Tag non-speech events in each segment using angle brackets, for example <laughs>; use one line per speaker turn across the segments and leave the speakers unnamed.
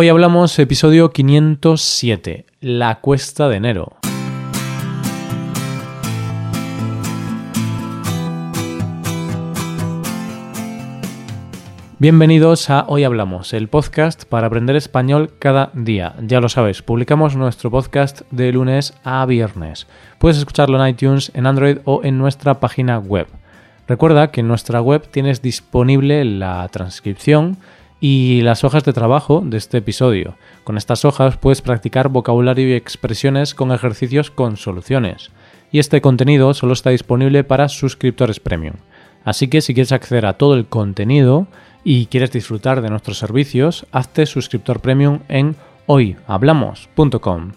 Hoy hablamos episodio 507, la cuesta de enero. Bienvenidos a Hoy Hablamos, el podcast para aprender español cada día. Ya lo sabes, publicamos nuestro podcast de lunes a viernes. Puedes escucharlo en iTunes, en Android o en nuestra página web. Recuerda que en nuestra web tienes disponible la transcripción y las hojas de trabajo de este episodio. Con estas hojas puedes practicar vocabulario y expresiones con ejercicios con soluciones. Y este contenido solo está disponible para suscriptores premium. Así que si quieres acceder a todo el contenido, y quieres disfrutar de nuestros servicios, hazte suscriptor premium en hoyhablamos.com.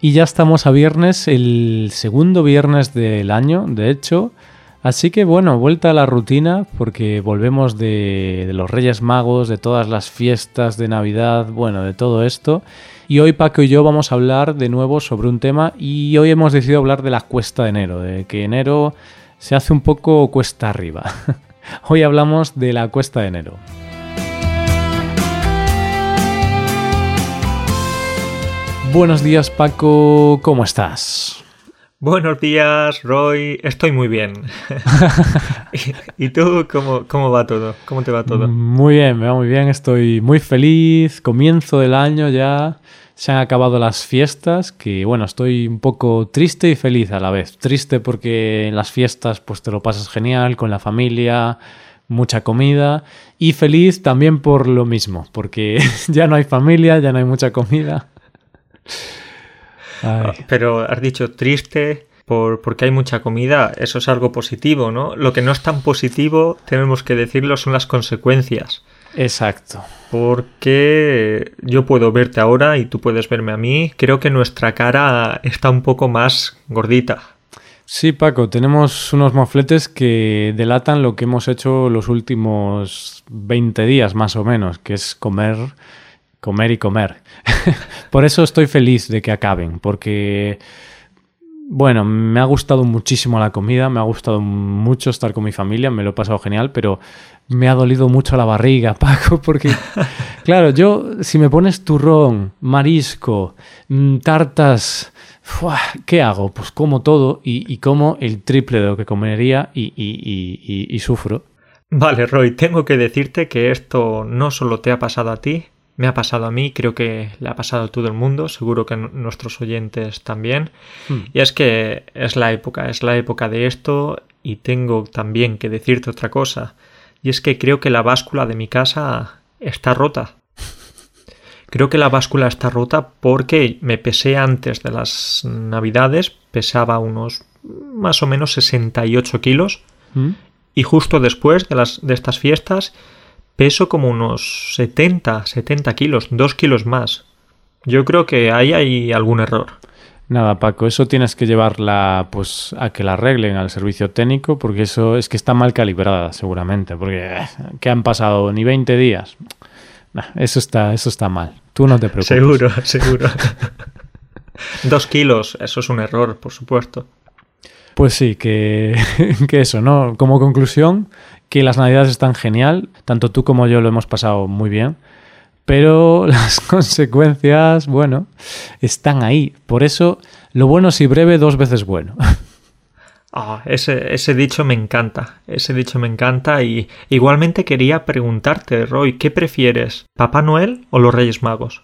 Y ya estamos a viernes, el segundo viernes del año, de hecho. Así que bueno, vuelta a la rutina porque volvemos de, los Reyes Magos, de todas las fiestas de Navidad, bueno, de todo esto. Y hoy Paco y yo vamos a hablar de nuevo sobre un tema y hoy hemos decidido hablar de la cuesta de enero, de que enero se hace un poco cuesta arriba. <laughs> Hoy hablamos de la cuesta de enero. Buenos días Paco, ¿cómo estás?
Buenos días, Roy. Estoy muy bien. <laughs> <laughs> ¿Y, tú cómo, cómo, va todo? ¿Cómo te va todo?
Muy bien, me va muy bien. Estoy muy feliz. Comienzo del año ya. Se han acabado las fiestas, que bueno, estoy un poco triste y feliz a la vez. Triste porque en las fiestas pues te lo pasas genial con la familia, mucha comida. Y feliz también por lo mismo, porque <laughs> ya no hay familia, ya no hay mucha comida.
Ay. Pero has dicho triste por, porque hay mucha comida, eso es algo positivo, ¿no? Lo que no es tan positivo, tenemos que decirlo, son las consecuencias.
Exacto.
Porque yo puedo verte ahora y tú puedes verme a mí. Creo que nuestra cara está un poco más gordita.
Sí, Paco, tenemos unos mofletes que delatan lo que hemos hecho los últimos 20 días más o menos, que es comer, comer y comer. <laughs> Por eso estoy feliz de que acaben, porque bueno, me ha gustado muchísimo la comida, me ha gustado mucho estar con mi familia, me lo he pasado genial, pero me ha dolido mucho la barriga, <laughs> Paco, porque, claro, yo, si me pones turrón, marisco, mm, tartas, ¿qué hago? Pues como todo y, como el triple de lo que comería y sufro.
Vale, Roy, tengo que decirte que esto no solo te ha pasado a ti, me ha pasado a mí, creo que le ha pasado a todo el mundo, seguro que a nuestros oyentes también. Hmm. Y es que es la época, es la época de esto y tengo también que decirte otra cosa. Y es que creo que la báscula de mi casa está rota. Creo que la báscula está rota porque me pesé antes de las navidades, pesaba unos más o menos 68 kilos. ¿Mm? Y justo después de, las, de estas fiestas peso como unos 70, 70 kilos, 2 kilos más. Yo creo que ahí hay algún error.
Nada, Paco, eso tienes que llevarla pues a que la arreglen al servicio técnico porque eso es que está mal calibrada seguramente, porque eh, ¿qué han pasado ni 20 días. eso está eso está mal. Tú no te preocupes.
Seguro, <laughs> seguro. <laughs> Dos kilos, eso es un error, por supuesto.
Pues sí, que, <laughs> que eso, ¿no? Como conclusión, que las navidades están genial, tanto tú como yo lo hemos pasado muy bien, pero <laughs> las consecuencias, bueno, están ahí. Por eso, lo bueno si breve, dos veces bueno.
Oh, <laughs> ese, ese dicho me encanta, ese dicho me encanta y igualmente quería preguntarte, Roy, ¿qué prefieres, Papá Noel o los Reyes Magos?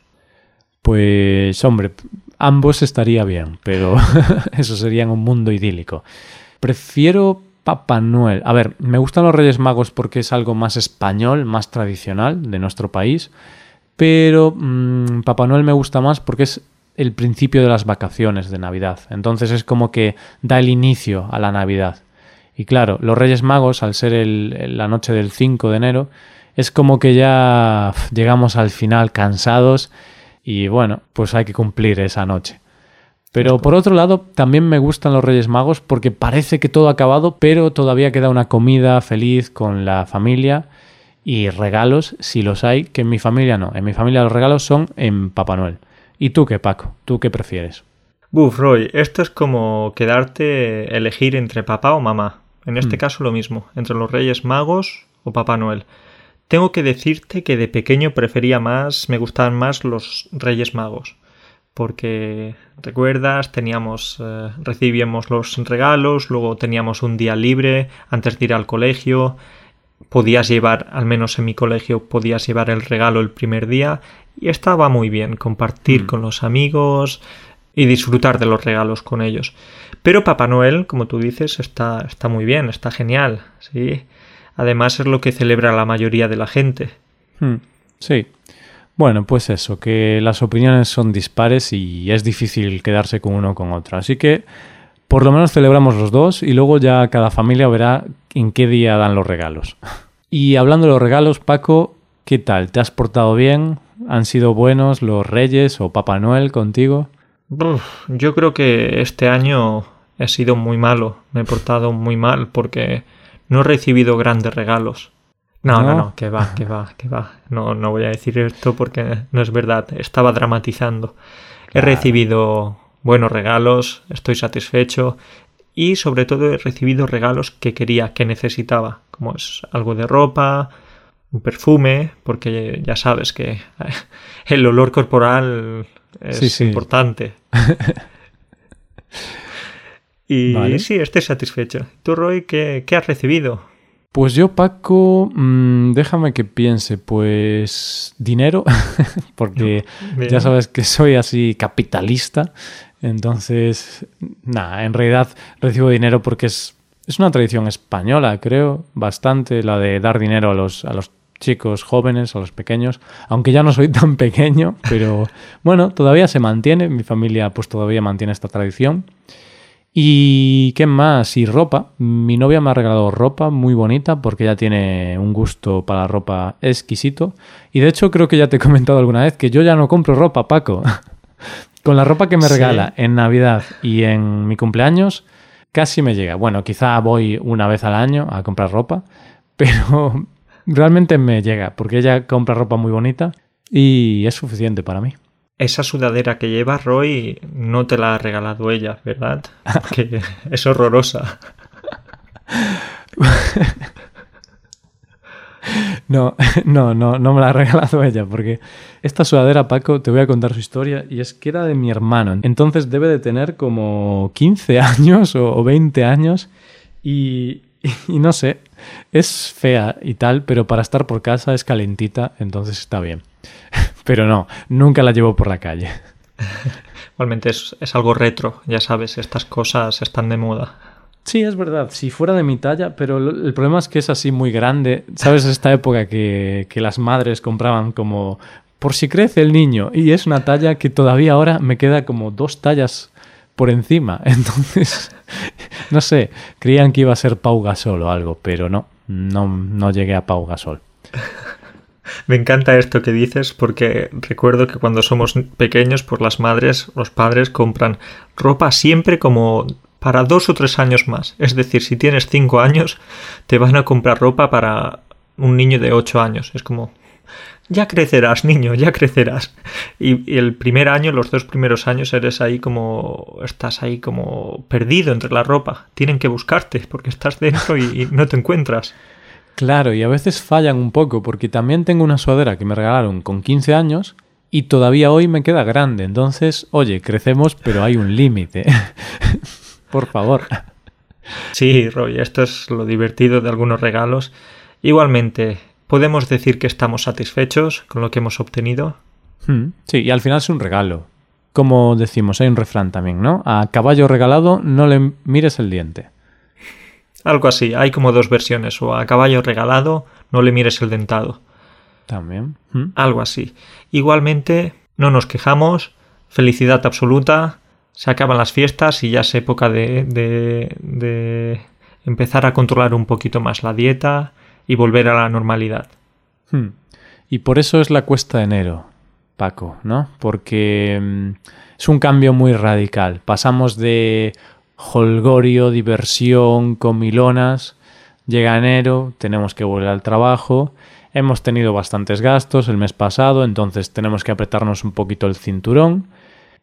Pues hombre, ambos estaría bien, pero <laughs> eso sería en un mundo idílico. Prefiero Papá Noel. A ver, me gustan los Reyes Magos porque es algo más español, más tradicional de nuestro país, pero mmm, Papá Noel me gusta más porque es el principio de las vacaciones de Navidad. Entonces es como que da el inicio a la Navidad. Y claro, los Reyes Magos, al ser la noche del 5 de enero, es como que ya llegamos al final cansados y bueno, pues hay que cumplir esa noche. Pero por otro lado, también me gustan los Reyes Magos porque parece que todo ha acabado, pero todavía queda una comida feliz con la familia y regalos, si los hay, que en mi familia no. En mi familia los regalos son en Papá Noel. ¿Y tú qué, Paco? ¿Tú qué prefieres?
Buf, Roy, esto es como quedarte elegir entre papá o mamá. En este mm. caso lo mismo, entre los Reyes Magos o Papá Noel. Tengo que decirte que de pequeño prefería más, me gustaban más los Reyes Magos. Porque, recuerdas, teníamos, eh, recibíamos los regalos, luego teníamos un día libre antes de ir al colegio, podías llevar, al menos en mi colegio, podías llevar el regalo el primer día y estaba muy bien compartir mm. con los amigos y disfrutar de los regalos con ellos. Pero Papá Noel, como tú dices, está, está muy bien, está genial, ¿sí? Además es lo que celebra la mayoría de la gente.
Hmm, sí. Bueno, pues eso, que las opiniones son dispares y es difícil quedarse con uno o con otro. Así que por lo menos celebramos los dos y luego ya cada familia verá en qué día dan los regalos. <laughs> Y hablando de los regalos, Paco, ¿qué tal? ¿Te has portado bien? ¿Han sido buenos los Reyes o Papá Noel contigo?
yo creo que este año he sido muy malo. Me he portado muy mal porque no he recibido grandes regalos. No, no, no, que va, que va, que va. No, no voy a decir esto porque no es verdad. Estaba dramatizando. He recibido buenos regalos, estoy satisfecho y sobre todo he recibido regalos que quería, que necesitaba, como es algo de ropa, un perfume, porque ya sabes que <laughs> el olor corporal es importante. <laughs> y sí, estoy satisfecho. ¿Tú, Roy, qué, has recibido?
Pues yo, Paco, mm, déjame que piense, pues dinero, <laughs> porque ya sabes que soy así capitalista, entonces, nada, en realidad recibo dinero porque es, es una tradición española, creo, bastante, la de dar dinero a los, a los chicos jóvenes, a los pequeños, aunque ya no soy tan pequeño, pero bueno, todavía se mantiene, mi familia pues todavía mantiene esta tradición. ¿Y qué más? Y ropa. Mi novia me ha regalado ropa muy bonita porque ella tiene un gusto para la ropa exquisito. Y de hecho creo que ya te he comentado alguna vez que yo ya no compro ropa, Paco. <laughs> Con la ropa que me regala en Navidad y en mi cumpleaños casi me llega. Bueno, quizá voy una vez al año a comprar ropa, <laughs> pero realmente me llega, porque ella compra ropa muy bonita y es suficiente para mí.
Esa sudadera que lleva Roy no te la ha regalado ella, ¿verdad? Que <laughs> es horrorosa. <laughs>
No, no, no, no me la ha regalado ella, porque esta sudadera, Paco, te voy a contar su historia, y es que era de mi hermano. Entonces debe de tener como 15 años o 20 años, y, y no sé, es fea y tal, pero para estar por casa es calentita, entonces está bien. <laughs> Pero no, nunca la llevo por la calle. <laughs>
Igualmente es, algo retro, ya sabes, estas cosas están de moda.
Sí, es verdad, si fuera de mi talla, pero el problema es que es así muy grande. ¿Sabes esta época que, que las madres compraban como por si crece el niño? Y es una talla que todavía ahora me queda como dos tallas por encima. <laughs> Entonces, no sé, creían que iba a ser Pau Gasol o algo, pero no, no, no llegué a Pau Gasol.
Me encanta esto que dices porque recuerdo que cuando somos pequeños, pues las madres, los padres compran ropa siempre como para dos o tres años más. Es decir, si tienes cinco años, te van a comprar ropa para un niño de ocho años. Es como, ya crecerás, niño, ya crecerás. Y, el primer año, los dos primeros años, eres ahí como. estás ahí como perdido entre la ropa. Tienen que buscarte porque estás dentro y, no te encuentras.
Claro, y a veces fallan un poco, porque también tengo una sudadera que me regalaron con 15 años y todavía hoy me queda grande. Entonces, oye, crecemos, pero hay un límite. <laughs> Por favor.
Sí, Roy, esto es lo divertido de algunos regalos. Igualmente, ¿Podemos decir que estamos satisfechos con lo que hemos obtenido?
Hmm, sí, y al final es un regalo. Como decimos, hay un refrán también, ¿no? A caballo regalado no le mires el diente.
Algo así, hay como dos versiones, o a caballo regalado no le mires el dentado.
También.
Hmm. Algo así. Igualmente, no nos quejamos, felicidad absoluta, se acaban las fiestas y ya es época de, de, de empezar a controlar un poquito más la dieta, y volver a la normalidad.
Hmm. Y por eso es la cuesta de enero, Paco, ¿no? Porque mm, es un cambio muy radical. Pasamos de holgorio, diversión, comilonas, llega enero, tenemos que volver al trabajo, hemos tenido bastantes gastos el mes pasado, entonces tenemos que apretarnos un poquito el cinturón.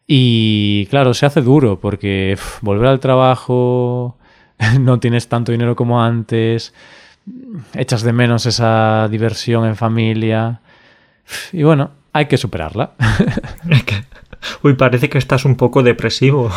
Y claro, se hace duro porque volver al trabajo, <laughs> no tienes tanto dinero como antes, echas de menos esa diversión en familia. Y bueno, hay que superarla. <laughs> <laughs>
Uy, parece que estás un poco depresivo.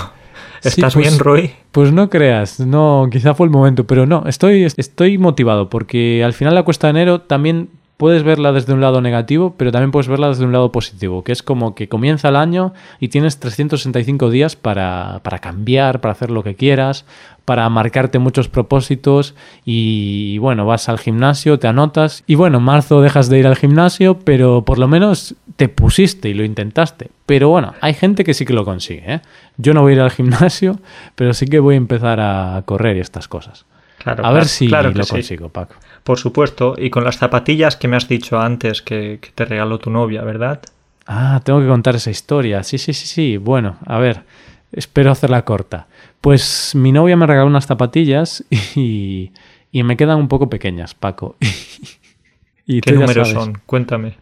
¿Estás bien,
pues,
Roy?
Pues no creas, no, quizá fue el momento, pero no, estoy, estoy motivado porque al final la cuesta de enero también puedes verla desde un lado negativo, pero también puedes verla desde un lado positivo, que es como que comienza el año y tienes 365 días para, para cambiar, para hacer lo que quieras, para marcarte muchos propósitos y bueno, vas al gimnasio, te anotas y bueno, en marzo dejas de ir al gimnasio, pero por lo menos te pusiste y lo intentaste. Pero bueno, hay gente que sí que lo consigue. ¿eh? Yo no voy a ir al gimnasio, pero sí que voy a empezar a correr y estas cosas.
Claro,
a
ver
si
claro
lo consigo, Paco.
Por supuesto, y con las zapatillas que me has dicho antes que, te regaló tu novia, ¿verdad?
Ah, tengo que contar esa historia. Sí, sí, sí, sí. Bueno, a ver, espero hacerla corta. Pues mi novia me regaló unas zapatillas <laughs> y, y me quedan un poco pequeñas, Paco. <laughs>
y ¿Qué números son? Cuéntame.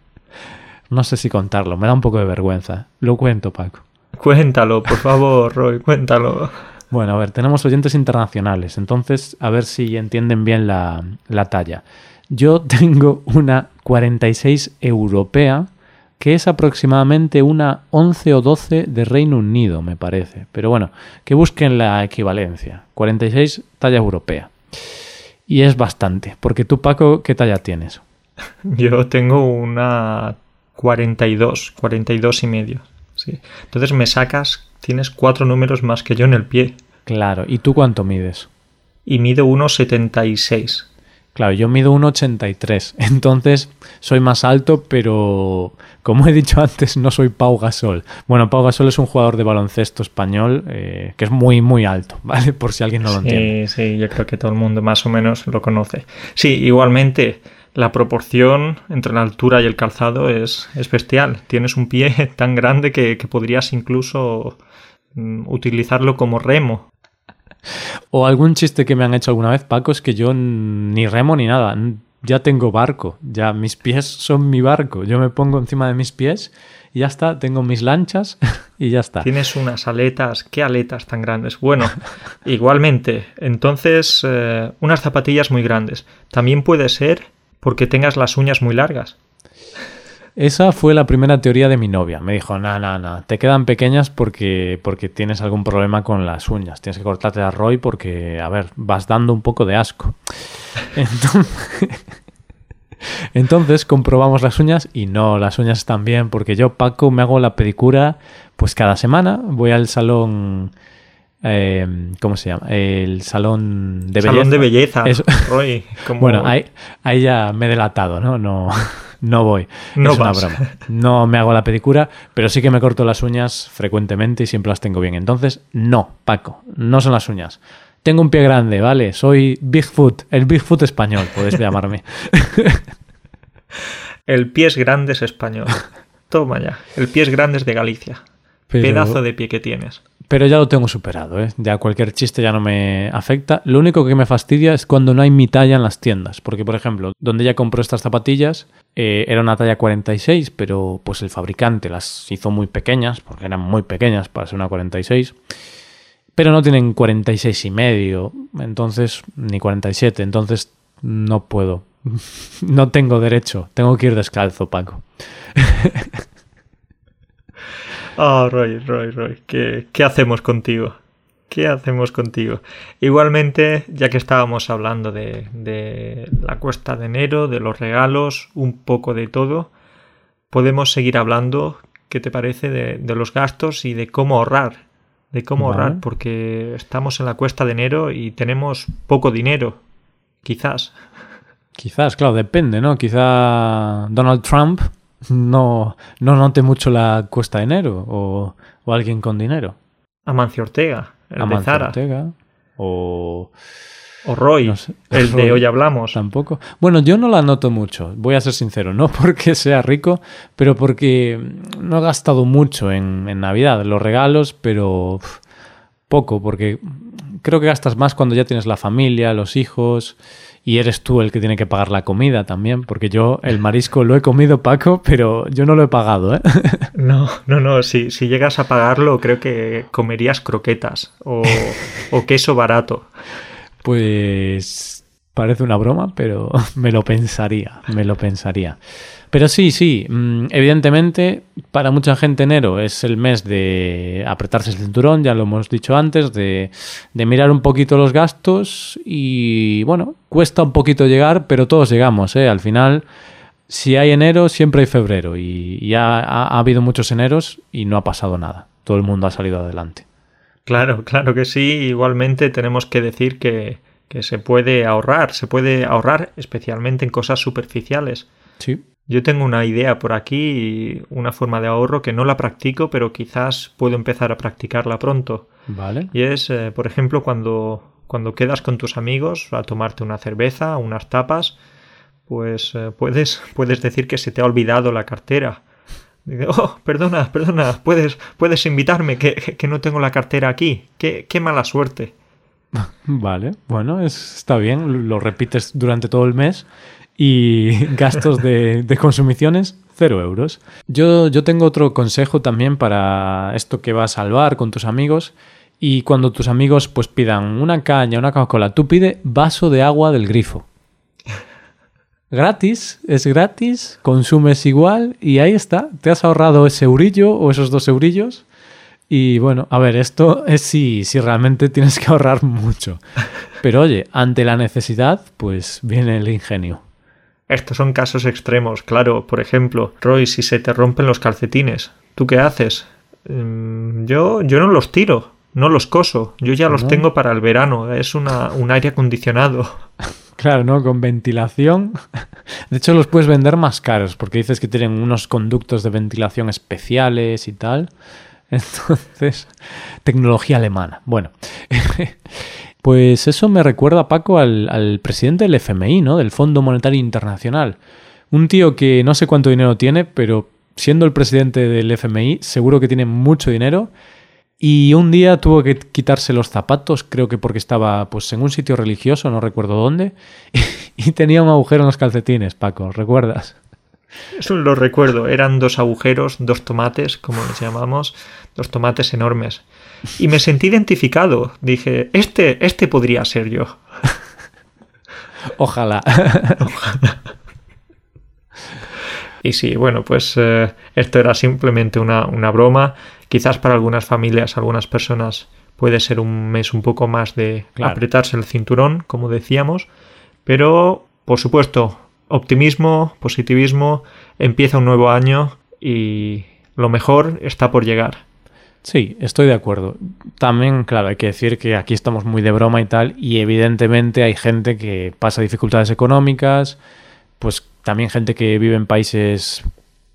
No sé si contarlo, me da un poco de vergüenza. Lo cuento, Paco.
Cuéntalo, por favor, Roy, cuéntalo.
Bueno, a ver, tenemos oyentes internacionales, entonces a ver si entienden bien la, talla. Yo <laughs> tengo una 46 europea, que es aproximadamente una 11 o 12 de Reino Unido, me parece. Pero bueno, que busquen la equivalencia. 46 talla europea. Y es bastante, porque tú, Paco, ¿qué talla tienes? <laughs>
Yo tengo una 42, 42 y medio. Sí. Entonces me sacas tienes cuatro números más que yo en el pie.
Claro, ¿y tú cuánto mides?
Y mido 1,76.
Claro, yo mido 1,83. <laughs> Entonces soy más alto, pero como he dicho antes, no soy Pau Gasol. Bueno, Pau Gasol es un jugador de baloncesto español eh, que es muy, muy alto, <laughs> ¿vale? Por si alguien no lo entiende.
Sí, sí, yo creo que todo el mundo más o menos lo conoce. Sí, igualmente la proporción entre la altura y el calzado es, es bestial. Tienes un pie <laughs> tan grande que, podrías incluso utilizarlo como remo.
O algún chiste que me han hecho alguna vez, Paco, es que yo ni remo ni nada. Ya tengo barco. Ya mis pies son mi barco. Yo me pongo encima de mis pies y ya está. Tengo mis lanchas <laughs> y ya está.
Tienes unas aletas. ¿Qué aletas tan grandes? Bueno, <laughs> igualmente. Entonces, eh, unas zapatillas muy grandes. También puede ser porque tengas las uñas muy largas.
Esa fue la primera teoría de mi novia. Me dijo, no, no, no, te quedan pequeñas porque, porque tienes algún problema con las uñas. Tienes que cortarte a Roy porque, a ver, vas dando un poco de asco. <laughs> Entonces, entonces comprobamos las uñas y no, las uñas están bien porque yo, Paco, me hago la pedicura pues cada semana. Voy al salón eh, ¿cómo se llama? El salón de belleza.
Salón de belleza. Roy, <laughs>
Bueno, ahí, ahí, ya me he delatado, ¿no? No, no voy. No es una broma. No me hago la pedicura, pero sí que me corto las uñas frecuentemente y siempre las tengo bien. Entonces, no, Paco, no son las uñas. Tengo un pie grande, ¿vale? Soy Bigfoot, el Bigfoot español, podéis llamarme. <laughs>
el pie es grande es español. <laughs> Toma ya. El pie es grande es de Galicia. Pedazo de pie que tienes.
Pero ya lo tengo superado, ¿eh? Ya cualquier chiste ya no me afecta. Lo único que me fastidia es cuando no hay mi talla en las tiendas. Porque, por ejemplo, donde ella compró estas zapatillas eh, era una talla 46, pero pues el fabricante las hizo muy pequeñas, porque eran muy pequeñas para ser una 46. Pero no tienen 46 y medio, entonces, ni 47, entonces no puedo. <laughs> no tengo derecho, tengo que ir descalzo, Paco. <laughs>
Oh, Roy, Roy, Roy, ¿qué, ¿qué hacemos contigo? ¿Qué hacemos contigo? Igualmente, ya que estábamos hablando de, de, la cuesta de enero, de los regalos, un poco de todo, podemos seguir hablando, ¿qué te parece? De, de los gastos y de cómo ahorrar. De cómo ahorrar, porque estamos en la cuesta de enero y tenemos poco dinero. Quizás.
Quizás, claro, depende, ¿no? Quizá Donald Trump no, no note mucho la cuesta de enero o, alguien con dinero.
Amancio Ortega, el Amancio
Ortega o...
O Roy, <laughs> el de hoy hablamos.
Tampoco. Bueno, yo no la noto mucho, voy a ser sincero. No <laughs> porque sea rico, pero porque no he gastado mucho en, en Navidad. Los regalos, pero poco, porque creo que gastas más cuando ya tienes la familia, los hijos y eres tú el que tiene que pagar la comida también, porque yo el marisco lo he comido, Paco, pero yo no lo he pagado, ¿eh? <laughs>
No, no, no, si, si llegas a pagarlo creo que comerías croquetas o, queso barato.
Pues Parece una broma, pero <laughs> me lo pensaría, me lo pensaría. Pero sí, sí, mm, evidentemente para mucha gente enero es el mes de apretarse el cinturón, ya lo hemos dicho antes, de, de mirar un poquito los gastos y bueno, cuesta un poquito llegar, pero todos llegamos, ¿eh? Al final, si hay enero, siempre hay febrero y ya ha, ha habido muchos eneros y no ha pasado nada. Todo el mundo ha salido adelante.
Claro, claro que sí. Igualmente tenemos que decir que que se puede ahorrar, se puede ahorrar especialmente en cosas superficiales.
Sí.
Yo tengo una idea por aquí, una forma de ahorro que no la practico, pero quizás puedo empezar a practicarla pronto.
Vale.
Y es, eh, por ejemplo, cuando, cuando quedas con tus amigos a tomarte una cerveza, unas tapas, pues eh, puedes, <laughs> puedes decir que se te ha olvidado la cartera. oh, perdona, perdona, puedes, puedes invitarme, que, que no tengo la cartera aquí. Qué, qué mala suerte. <laughs>
Vale, bueno, está bien, lo repites durante todo el mes y <laughs> gastos de, consumiciones, cero euros. Yo, yo tengo otro consejo también para esto que vas a salvar con tus amigos y cuando tus amigos pues pidan una caña, una Coca-Cola, tú pide vaso de agua del grifo. <laughs> Gratis, es gratis, consumes igual y ahí está, te has ahorrado ese eurillo o esos dos eurillos y bueno, a ver, esto es si, si realmente <laughs> tienes que ahorrar mucho. Pero oye, ante la necesidad, pues viene el ingenio.
Estos son casos extremos, claro. Por ejemplo, Roy, si se te rompen los calcetines, ¿tú qué haces? Mm, yo, yo no los tiro, no los coso. Yo ya los tengo para el verano. Es una, un aire acondicionado. <laughs>
Claro, ¿no? Con ventilación. <laughs> De hecho, los puedes vender más caros porque dices que tienen unos conductos de ventilación especiales y tal. <laughs> Entonces, tecnología alemana. Bueno, <laughs> pues eso me recuerda, Paco, al, presidente del FMI, ¿no? Del Fondo Monetario Internacional. Un tío que no sé cuánto dinero tiene, pero siendo el presidente del FMI, seguro que tiene mucho dinero. Y un día tuvo que quitarse los zapatos, creo que porque estaba pues en un sitio religioso, no recuerdo dónde, <laughs> y tenía un agujero en los calcetines, Paco, ¿recuerdas?
Eso lo recuerdo, eran dos agujeros, dos tomates, como los llamamos, dos tomates enormes. Y me sentí identificado. Dije, este, este podría ser yo. <laughs>
Ojalá.
Y sí, bueno, pues eh, esto era simplemente una, broma. Quizás para algunas familias, algunas personas puede ser un mes un poco más de apretarse el cinturón, como decíamos. Pero, por supuesto, optimismo, positivismo, empieza un nuevo año y lo mejor está por llegar.
Sí, estoy de acuerdo. También, claro, hay que decir que aquí estamos muy de broma y tal, y evidentemente hay gente que pasa dificultades económicas, pues también gente que vive en países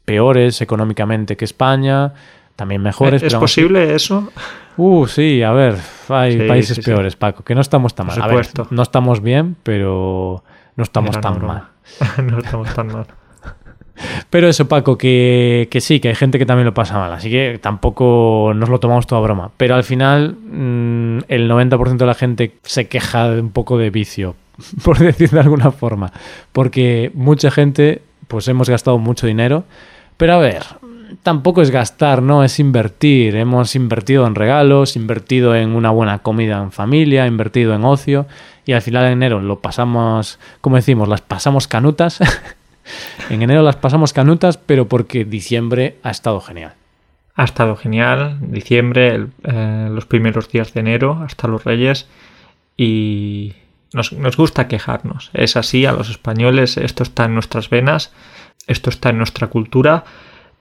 peores económicamente que España, también mejores.
¿Es posible eso?
Uh, sí, a ver, hay países peores, Paco, que no estamos tan mal. A ver, no estamos bien, pero no estamos tan mal. <laughs>
no estamos tan mal.
Pero eso, Paco, que, sí, que hay gente que también lo pasa mal, así que tampoco nos lo tomamos toda broma. Pero al final, mm, el 90% de la gente se queja de un poco de vicio, <laughs> por decir de alguna forma. Porque mucha gente, pues hemos gastado mucho dinero. Pero a ver, tampoco es gastar, ¿no? Es invertir. Hemos invertido en regalos, invertido en una buena comida en familia, invertido en ocio. Y al final de enero lo pasamos, como decimos, las pasamos canutas. <laughs> en enero las pasamos canutas, pero porque diciembre ha estado genial.
Ha estado genial. Diciembre, eh, los primeros días de enero, hasta los Reyes. Y nos, gusta quejarnos. Es así, a los españoles esto está en nuestras venas, esto está en nuestra cultura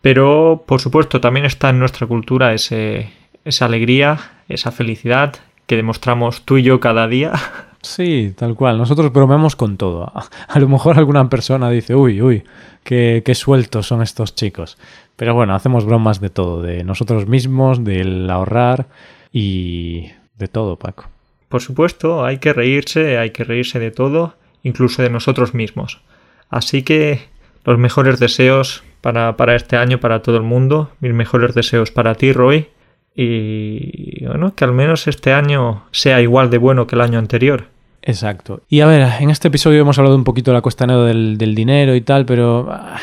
pero, por supuesto, también está en nuestra cultura esa alegría, esa felicidad que demostramos tú y yo cada día. <laughs>
Sí, tal cual. Nosotros bromeamos con todo. <laughs> A lo mejor alguna persona dice, uy, uy, qué, qué sueltos son estos chicos. Pero bueno, hacemos bromas de todo, de nosotros mismos, del ahorrar y de todo, Paco.
Por supuesto, hay que reírse, hay que reírse de todo, incluso de nosotros mismos. Así que los mejores deseos para, para este año, para todo el mundo. Mis mejores deseos para ti, Roy. Y bueno, que al menos este año sea igual de bueno que el año anterior.
Exacto. Y a ver, en este episodio hemos hablado un poquito de la cuestión del, del dinero y tal, pero ah,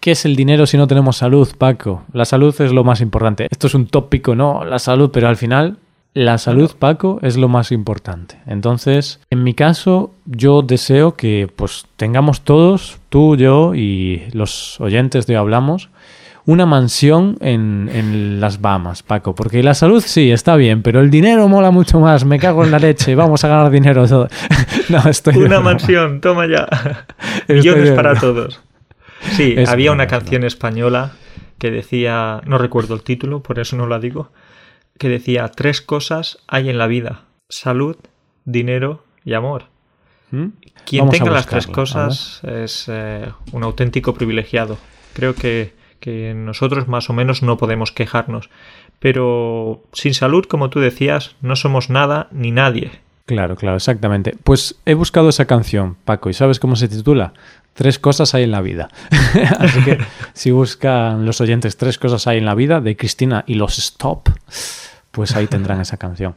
¿qué es el dinero si no tenemos salud, Paco? La salud es lo más importante. Esto es un tópico, ¿no? La salud, pero al final La salud, Paco, es lo más importante. Entonces, en mi caso, yo deseo que pues tengamos todos, tú, yo y los oyentes de Hablamos, una mansión en, en, las Bahamas, Paco. Porque la salud sí, está bien, pero el dinero mola mucho más. Me cago en la leche, vamos a ganar dinero. <laughs>
no, estoy una mansión, toma ya. Millones para todos. Sí, había una canción española que decía, no recuerdo el título, por eso no la digo, que decía, tres cosas hay en la vida, salud, dinero y amor. ¿Mm? Quien tenga las tres cosas es eh, un auténtico privilegiado. Creo que que nosotros más o menos no podemos quejarnos. Pero sin salud, como tú decías, no somos nada ni nadie.
Claro, claro, exactamente. Pues he buscado esa canción, Paco, ¿y sabes cómo se titula? Tres cosas hay en la vida. <laughs> Así que si buscan los oyentes Tres cosas hay en la vida de Cristina y los Stop, pues ahí tendrán esa canción.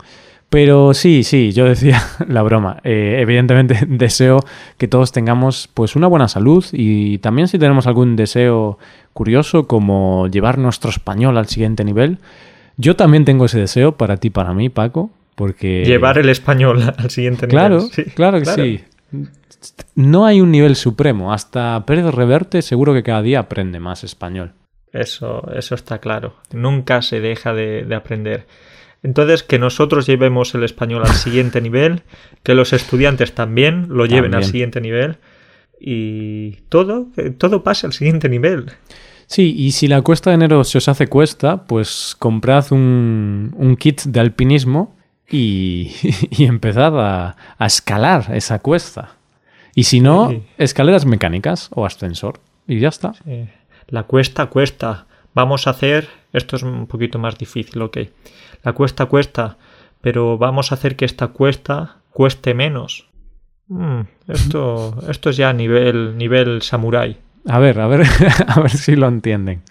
Pero sí, sí, yo decía <laughs> la broma. Eh, evidentemente <laughs> deseo que todos tengamos pues una buena salud y también si tenemos algún deseo curioso como llevar nuestro español al siguiente nivel. Yo también tengo ese deseo para ti, para mí, Paco, porque...
Llevar el español <laughs> al siguiente
nivel. Claro, claro que sí. No hay un nivel supremo. Hasta Pérez Reverte seguro que cada día aprende más español.
Eso, eso está claro. Nunca se deja de aprender. Entonces, que nosotros llevemos el español al siguiente nivel, que los estudiantes también lo lleven al siguiente nivel y todo, todo pasa al siguiente nivel.
Sí, y si la cuesta de enero se os hace cuesta, pues comprad un, kit de alpinismo y, <laughs> empezad a, escalar esa cuesta. Y si no, escaleras mecánicas o ascensor. Y ya está.
La cuesta cuesta. Vamos a hacer. Esto es un poquito más difícil, ok. La cuesta cuesta, pero vamos a hacer que esta cuesta cueste menos. Mm, esto, <laughs> esto es ya nivel, nivel samurai.
A ver, a ver, <laughs> a ver si lo entienden.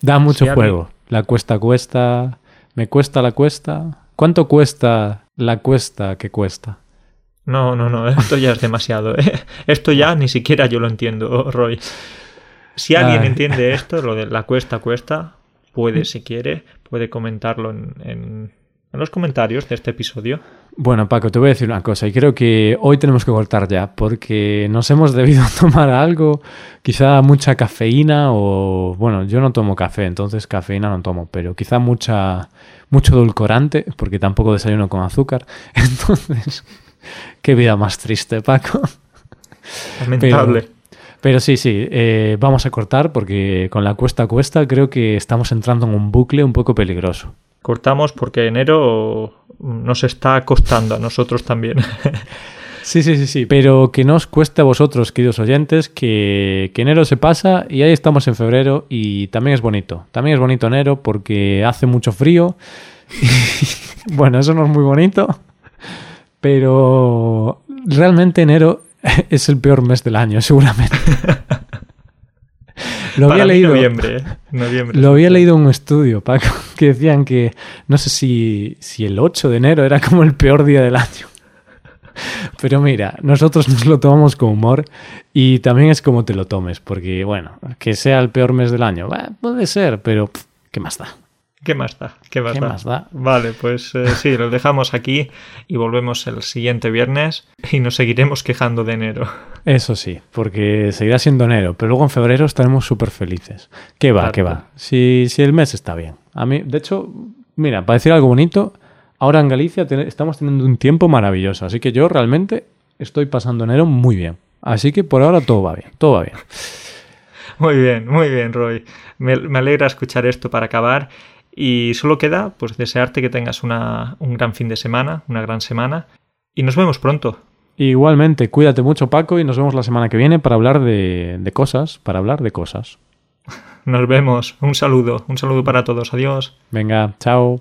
Da mucho juego. La cuesta cuesta. ¿Me cuesta la cuesta? ¿Cuánto cuesta la cuesta que cuesta?
No, no, no, esto ya es demasiado. ¿eh? Esto ya ni siquiera yo lo entiendo, Roy. Si alguien entiende esto, lo de la cuesta cuesta, puede, si quiere, puede comentarlo en, en, los comentarios de este episodio.
Bueno, Paco, te voy a decir una cosa y creo que hoy tenemos que cortar ya porque nos hemos debido <laughs> tomar algo, quizá mucha cafeína o, bueno, yo no tomo café, entonces cafeína no tomo, pero quizá mucha, mucho dulcorante porque tampoco desayuno con azúcar. <laughs> Entonces, qué vida más triste, Paco.
Lamentable.
Pero sí, sí, eh, vamos a cortar porque con la cuesta a cuesta creo que estamos entrando en un bucle un poco peligroso.
Cortamos porque enero nos está costando a nosotros también. <laughs>
Sí, sí, sí, sí. Pero que no os cueste a vosotros, queridos oyentes, que, que, enero se pasa y ahí estamos en febrero y también es bonito. También es bonito enero porque hace mucho frío. <laughs> bueno, eso no es muy bonito. Pero realmente enero <laughs> es el peor mes del año, <laughs> seguramente.
lo había leído. Noviembre, noviembre.
Lo había leído en un estudio, Paco, <laughs> que decían que no sé si, si el 8 de enero era como el peor día del año. Pero mira, nosotros nos lo tomamos con humor y también es como te lo tomes, porque bueno, que sea el peor mes del año, puede ser, pero ¿qué más da?
¿Qué más da? ¿Qué más, da? Vale, pues eh, sí, lo dejamos aquí y volvemos el siguiente viernes y nos seguiremos quejando de enero.
Eso sí, porque seguirá siendo enero, pero luego en febrero estaremos súper felices. ¿Qué va? ¿Qué va? Si, si el mes está bien. A mí, de hecho, mira, para decir algo bonito, ahora en Galicia estamos teniendo un tiempo maravilloso, así que yo realmente estoy pasando enero muy bien. Así que por ahora todo va bien, todo va bien.
Muy bien, muy bien, Roy. Me, me alegra escuchar esto para acabar y solo queda pues desearte que tengas una, un gran fin de semana, una gran semana. Y nos vemos pronto.
Igualmente, cuídate mucho Paco y nos vemos la semana que viene para hablar de, de cosas, para hablar de cosas. <laughs>
Nos vemos. Un saludo, un saludo para todos. Adiós.
Venga, chao.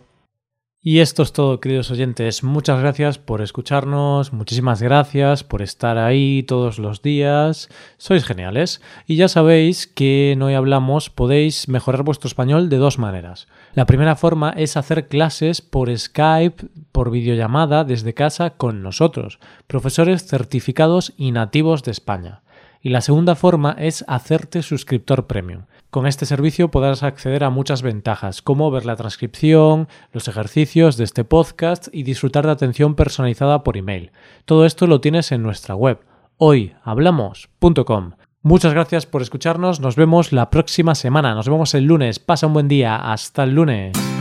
Y esto es todo, queridos oyentes. Muchas gracias por escucharnos, muchísimas gracias por estar ahí todos los días. Sois geniales. Y ya sabéis que en Hoy Hablamos podéis mejorar vuestro español de dos maneras. La primera forma es hacer clases por Skype, por videollamada desde casa con nosotros, profesores certificados y nativos de España. Y la segunda forma es hacerte suscriptor premium. Con este servicio podrás acceder a muchas ventajas, como ver la transcripción, los ejercicios de este podcast y disfrutar de atención personalizada por email. Todo esto lo tienes en nuestra web, hoyhablamos.com. Muchas gracias por escucharnos, nos vemos la próxima semana, nos vemos el lunes, pasa un buen día, hasta el lunes.